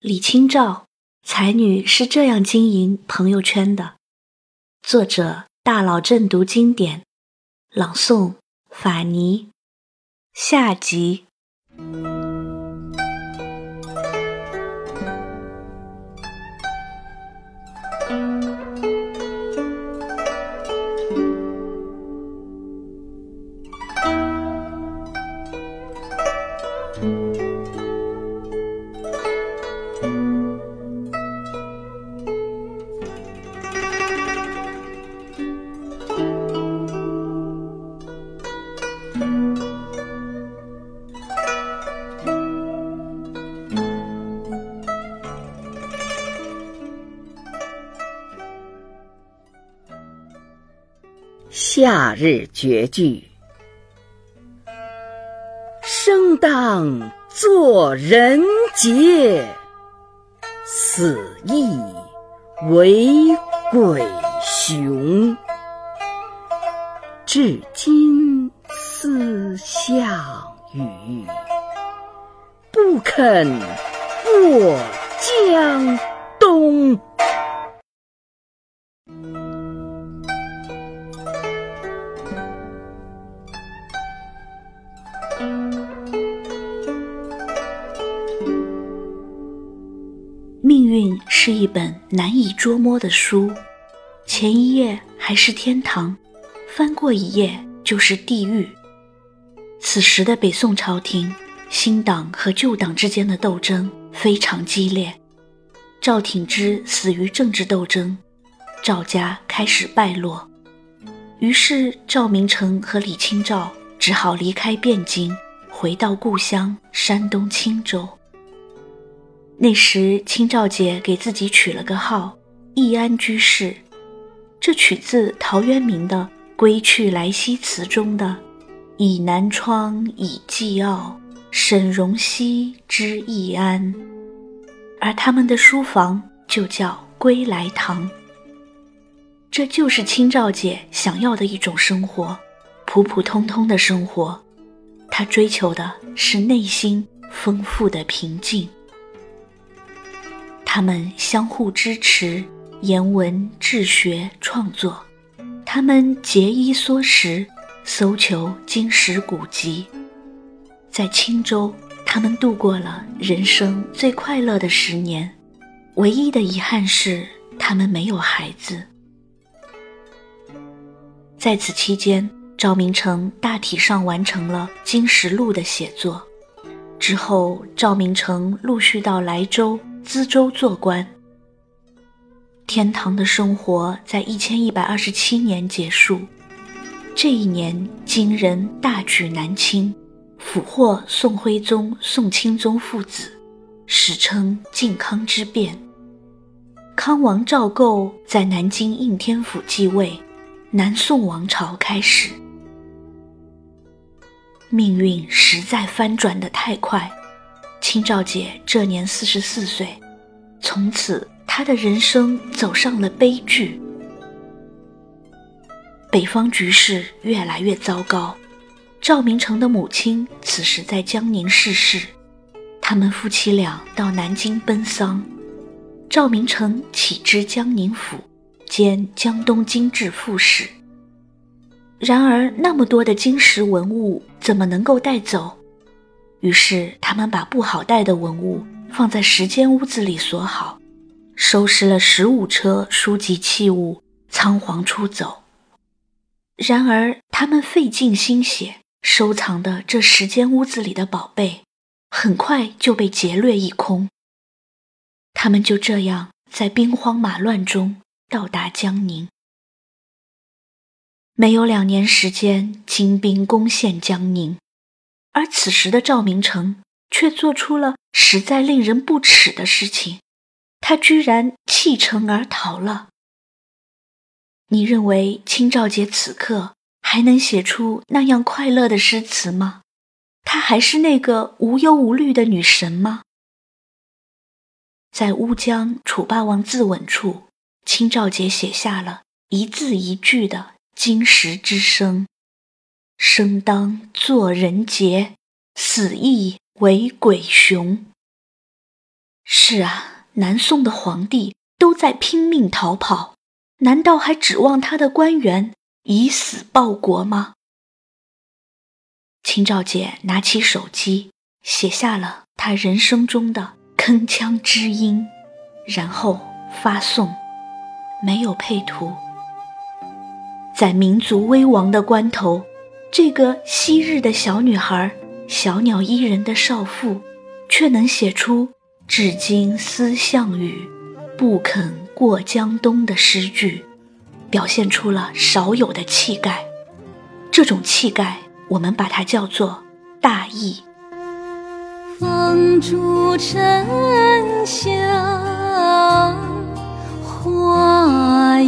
李清照，才女是这样经营朋友圈的。作者：大佬正读经典，朗诵：法尼。下集。夏日绝句，生当作人杰，死亦为鬼雄。至今思项羽，不肯过江东。运是一本难以捉摸的书，前一页还是天堂，翻过一页就是地狱。此时的北宋朝廷，新党和旧党之间的斗争非常激烈。赵挺之死于政治斗争，赵家开始败落，于是赵明诚和李清照只好离开汴京，回到故乡山东青州。那时，清照姐给自己取了个号“易安居士”，这取自陶渊明的《归去来兮辞》中的“倚南窗，以寄傲，沈荣兮之易安”，而他们的书房就叫“归来堂”。这就是清照姐想要的一种生活，普普通通的生活。她追求的是内心丰富的平静。他们相互支持，言文治学创作；他们节衣缩食，搜求经史古籍。在青州，他们度过了人生最快乐的十年。唯一的遗憾是，他们没有孩子。在此期间，赵明诚大体上完成了《金石录》的写作。之后，赵明诚陆续到莱州。资州做官，天堂的生活在一千一百二十七年结束。这一年，金人大举南侵，俘获宋徽宗、宋钦宗父子，史称靖康之变。康王赵构在南京应天府继位，南宋王朝开始。命运实在翻转的太快。清照姐这年四十四岁，从此她的人生走上了悲剧。北方局势越来越糟糕，赵明诚的母亲此时在江宁逝世，他们夫妻俩到南京奔丧。赵明诚起知江宁府，兼江东经制副使。然而那么多的金石文物，怎么能够带走？于是，他们把不好带的文物放在十间屋子里锁好，收拾了十五车书籍器物，仓皇出走。然而，他们费尽心血收藏的这十间屋子里的宝贝，很快就被劫掠一空。他们就这样在兵荒马乱中到达江宁。没有两年时间，金兵攻陷江宁。而此时的赵明诚却做出了实在令人不齿的事情，他居然弃城而逃了。你认为清照姐此刻还能写出那样快乐的诗词吗？她还是那个无忧无虑的女神吗？在乌江楚霸王自刎处，清照姐写下了一字一句的金石之声。生当作人杰，死亦为鬼雄。是啊，南宋的皇帝都在拼命逃跑，难道还指望他的官员以死报国吗？清照姐拿起手机，写下了她人生中的铿锵之音，然后发送，没有配图。在民族危亡的关头，这个昔日的小女孩，小鸟依人的少妇，却能写出“至今思项羽，不肯过江东”的诗句，表现出了少有的气概。这种气概。我们把它叫做大义。风烛沉香，花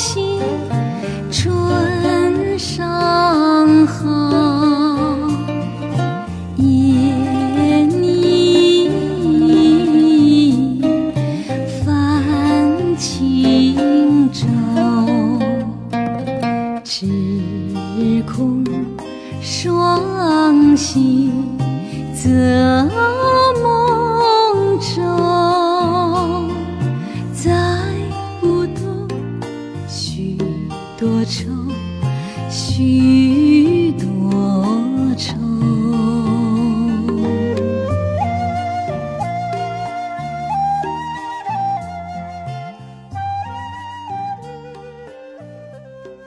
惜春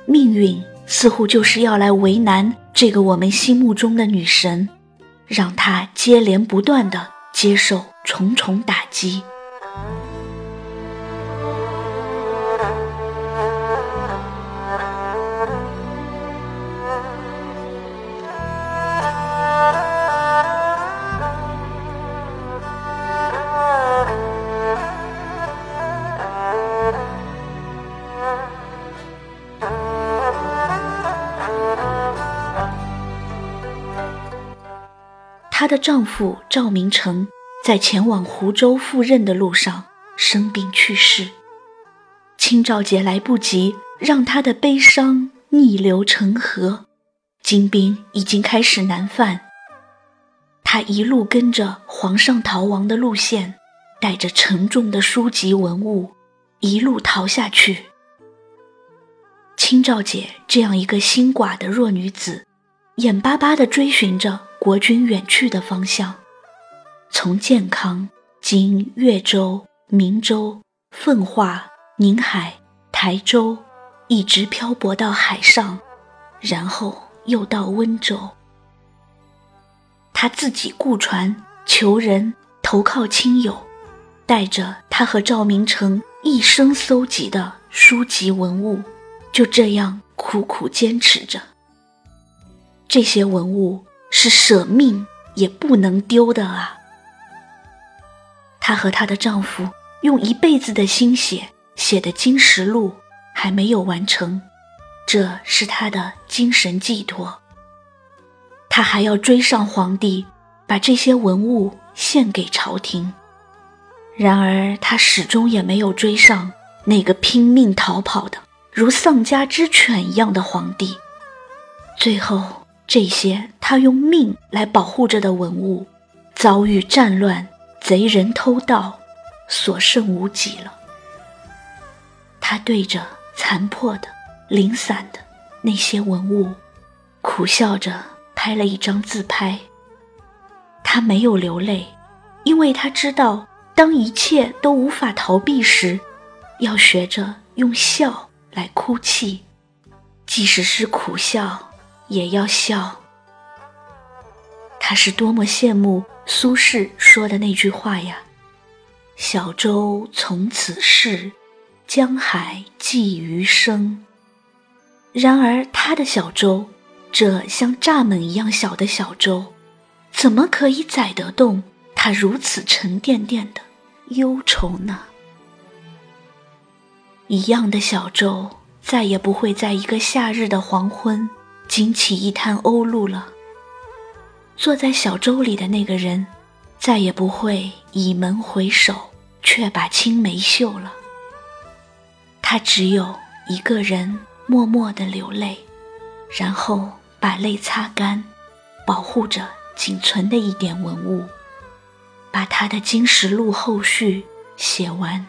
命运似乎就是要来为难这个我们心目中的女神，让她接连不断的接受重重打击。丈夫赵明诚在前往湖州赴任的路上生病去世，清照节来不及让她的悲伤逆流成河，金兵已经开始南犯。她一路跟着皇上逃亡的路线，带着沉重的书籍文物，一路逃下去。清照姐这样一个心寡的弱女子，眼巴巴地追寻着。国君远去的方向，从健康经越州、明州、奉化、宁海、台州，一直漂泊到海上，然后又到温州。他自己雇船求人投靠亲友，带着他和赵明诚一生搜集的书籍文物，就这样苦苦坚持着。这些文物。是舍命也不能丢的啊！她和她的丈夫用一辈子的心血写的《金石录》还没有完成，这是她的精神寄托。她还要追上皇帝，把这些文物献给朝廷。然而，她始终也没有追上那个拼命逃跑的如丧家之犬一样的皇帝。最后。这些他用命来保护着的文物，遭遇战乱、贼人偷盗，所剩无几了。他对着残破的、零散的那些文物，苦笑着拍了一张自拍。他没有流泪，因为他知道，当一切都无法逃避时，要学着用笑来哭泣，即使是苦笑。也要笑。他是多么羡慕苏轼说的那句话呀！小舟从此逝，江海寄余生。然而，他的小舟，这像蚱蜢一样小的小舟，怎么可以载得动他如此沉甸甸的忧愁呢？一样的小舟，再也不会在一个夏日的黄昏惊起一滩鸥鹭了。坐在小舟里的那个人，再也不会倚门回首，却把青梅嗅了。他只有一个人。默默地流泪，然后把泪擦干，保护着仅存的一点文物，把他的《金石录》后续写完。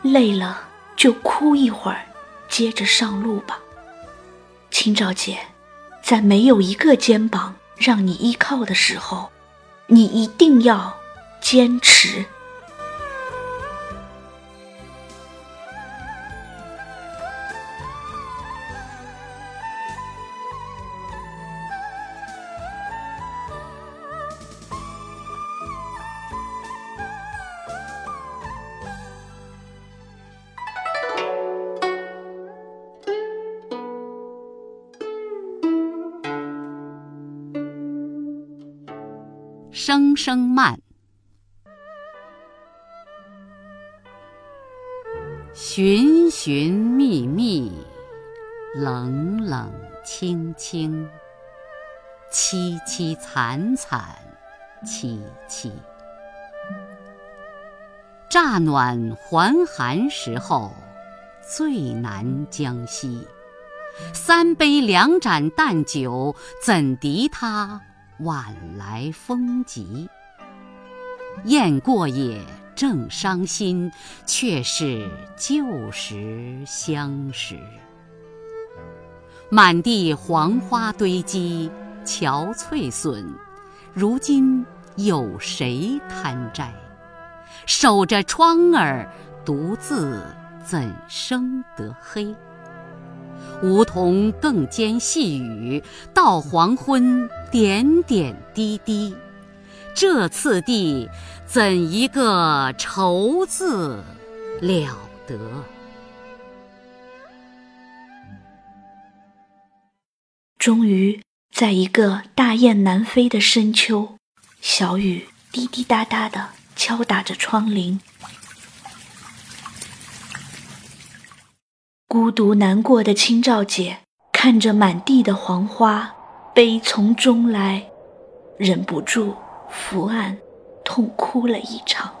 累了就哭一会儿，接着上路吧。清照姐，在没有一个肩膀让你依靠的时候，你一定要坚持。声慢，寻寻觅觅，冷冷清清，凄凄惨惨戚戚。乍暖还寒时候，最难将息。三杯两盏淡酒，怎敌他？晚来风急，雁过也正伤心，却是旧时相识。满地黄花堆积，憔悴损，如今有谁堪摘？守着窗儿，独自怎生得黑？梧桐更兼细雨，到黄昏点点滴滴。这次第，怎一个愁字了得！终于，在一个大雁南飞的深秋，小雨滴滴答答的敲打着窗棂。孤独难过的清照姐看着满地的黄花，悲从中来，忍不住伏案痛哭了一场。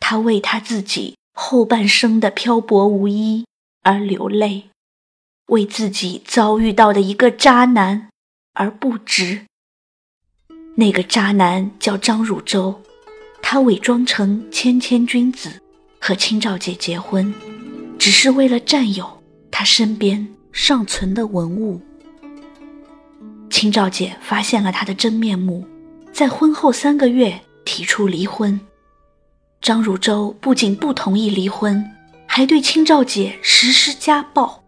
她为她自己后半生的漂泊无依而流泪，为自己遭遇到的一个渣男而不值。那个渣男叫张汝舟，他伪装成谦谦君子，和清照姐结婚。只是为了占有他身边尚存的文物。清照姐发现了他的真面目，在婚后三个月提出离婚。张汝舟不仅不同意离婚，还对清照姐实施家暴。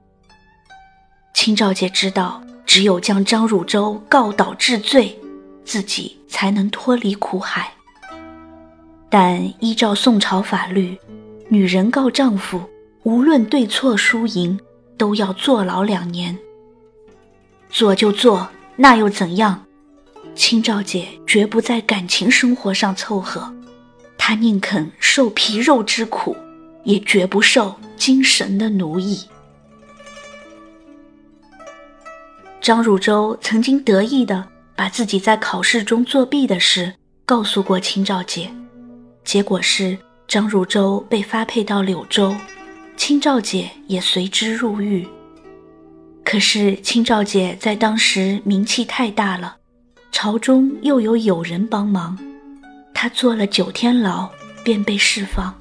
清照姐知道，只有将张汝舟告倒治罪，自己才能脱离苦海。但依照宋朝法律，女人告丈夫。无论对错输赢，都要坐牢两年。做就做，那又怎样？清照姐绝不在感情生活上凑合，她宁肯受皮肉之苦，也绝不受精神的奴役。张汝舟曾经得意的把自己在考试中作弊的事告诉过清照姐，结果是张汝舟被发配到柳州。清照姐也随之入狱。可是清照姐在当时名气太大了，朝中又有友人帮忙，她坐了九天牢便被释放。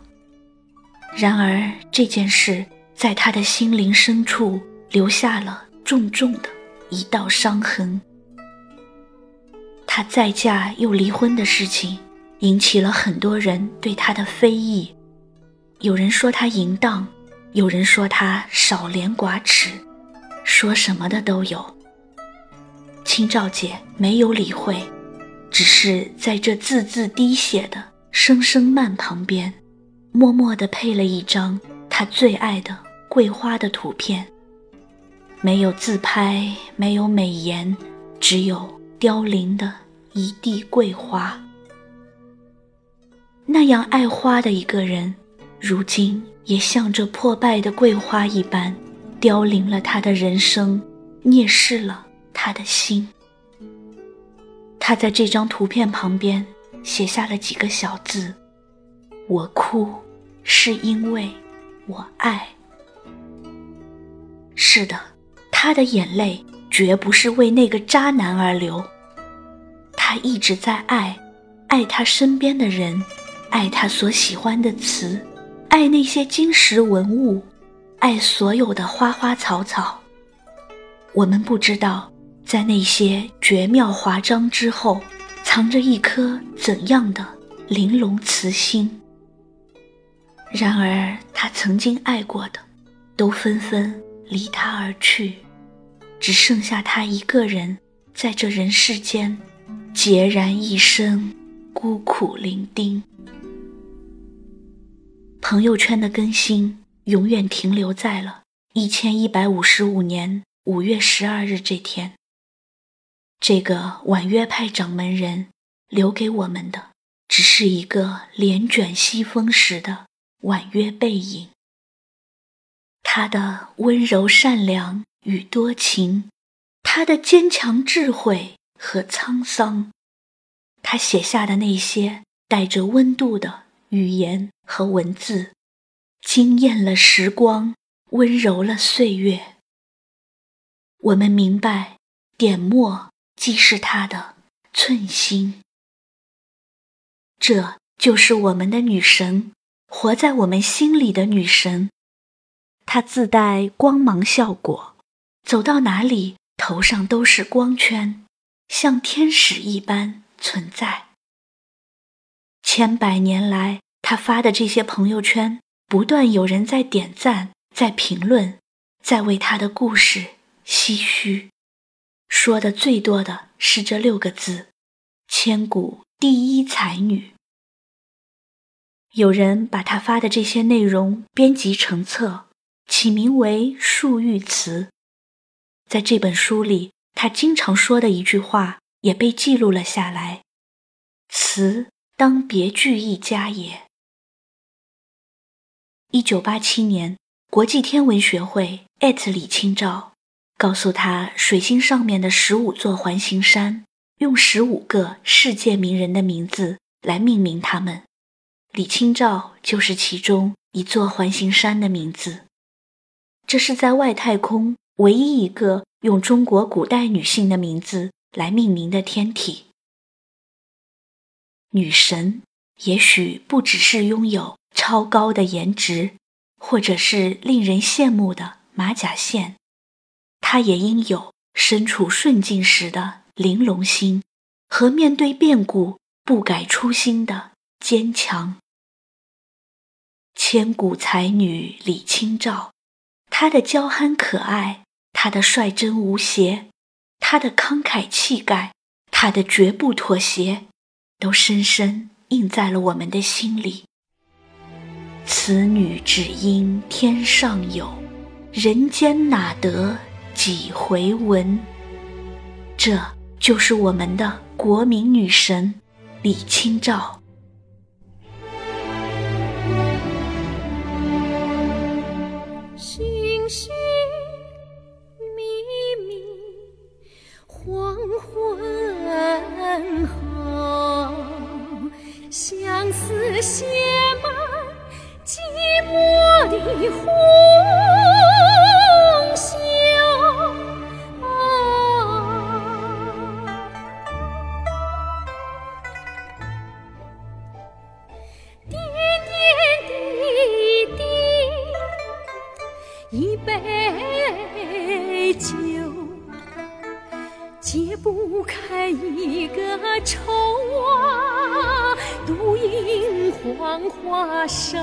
然而这件事在她的心灵深处留下了重重的一道伤痕。她再嫁又离婚的事情，引起了很多人对她的非议，有人说她淫荡。有人说他少廉寡耻，说什么的都有。清照姐没有理会，只是在这字字滴血的声声慢旁边，默默地配了一张他最爱的桂花的图片。没有自拍，没有美颜，只有凋零的一地桂花。那样爱花的一个人，如今也像这破败的桂花一般，凋零了他的人生，蔑视了他的心。他在这张图片旁边写下了几个小字：“我哭，是因为我爱。”是的，他的眼泪绝不是为那个渣男而流，他一直在爱，爱他身边的人。爱他所喜欢的词，爱那些金石文物，爱所有的花花草草。我们不知道，在那些绝妙华章之后，藏着一颗怎样的玲珑慈心。然而，他曾经爱过的，都纷纷离他而去，只剩下他一个人在这人世间，孑然一身，孤苦伶仃。朋友圈的更新永远停留在了一千一百五十五年五月十二日这天。这个婉约派掌门人留给我们的，只是一个帘卷西风时的婉约背影。他的温柔善良与多情，他的坚强智慧和沧桑，他写下的那些带着温度的。语言和文字，惊艳了时光，温柔了岁月。我们明白，点墨即是他的寸心。这就是我们的女神，活在我们心里的女神。她自带光芒效果，走到哪里头上都是光圈，像天使一般存在。千百年来，他发的这些朋友圈，不断有人在点赞，在评论，在为他的故事唏嘘。说的最多的是这六个字：“千古第一才女。”有人把他发的这些内容编辑成册，起名为《漱玉词》。在这本书里，他经常说的一句话也被记录了下来：“词。”当别具一家也。一九八七年，国际天文学会艾特李清照，告诉他水星上面的十五座环形山，用十五个世界名人的名字来命名他们。李清照就是其中一座环形山的名字。这是在外太空唯一一个用中国古代女性的名字来命名的天体。女神也许不只是拥有超高的颜值，或者是令人羡慕的马甲线，她也应有身处顺境时的玲珑心和面对变故不改初心的坚强。千古才女李清照，她的娇憨可爱，她的率真无邪，她的慷慨气概，她的绝不妥协。都深深印在了我们的心里。此女只应天上有，人间哪得几回闻？这就是我们的国民女神李清照。寻寻觅觅，黄昏后。相思写满一壶香啊点点滴滴一杯酒解不开一个愁啊独饮黄花瘦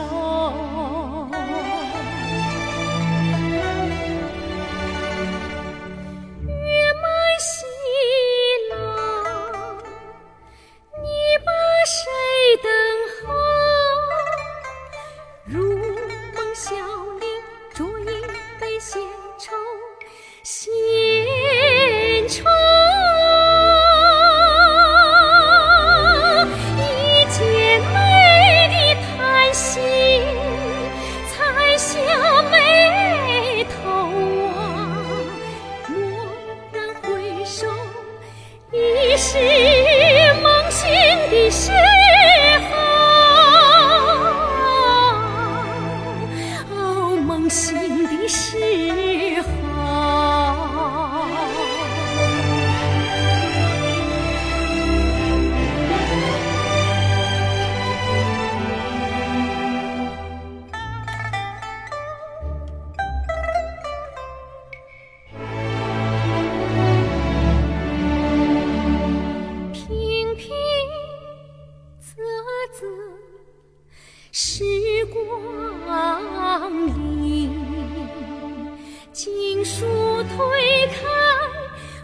树推开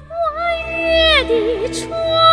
弯月的窗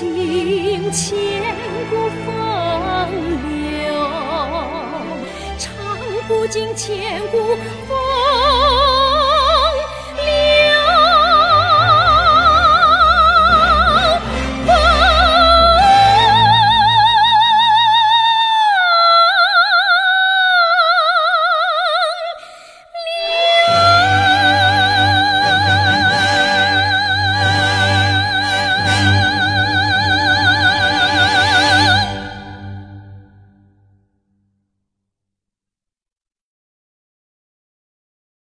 尽千古风流唱不尽千古风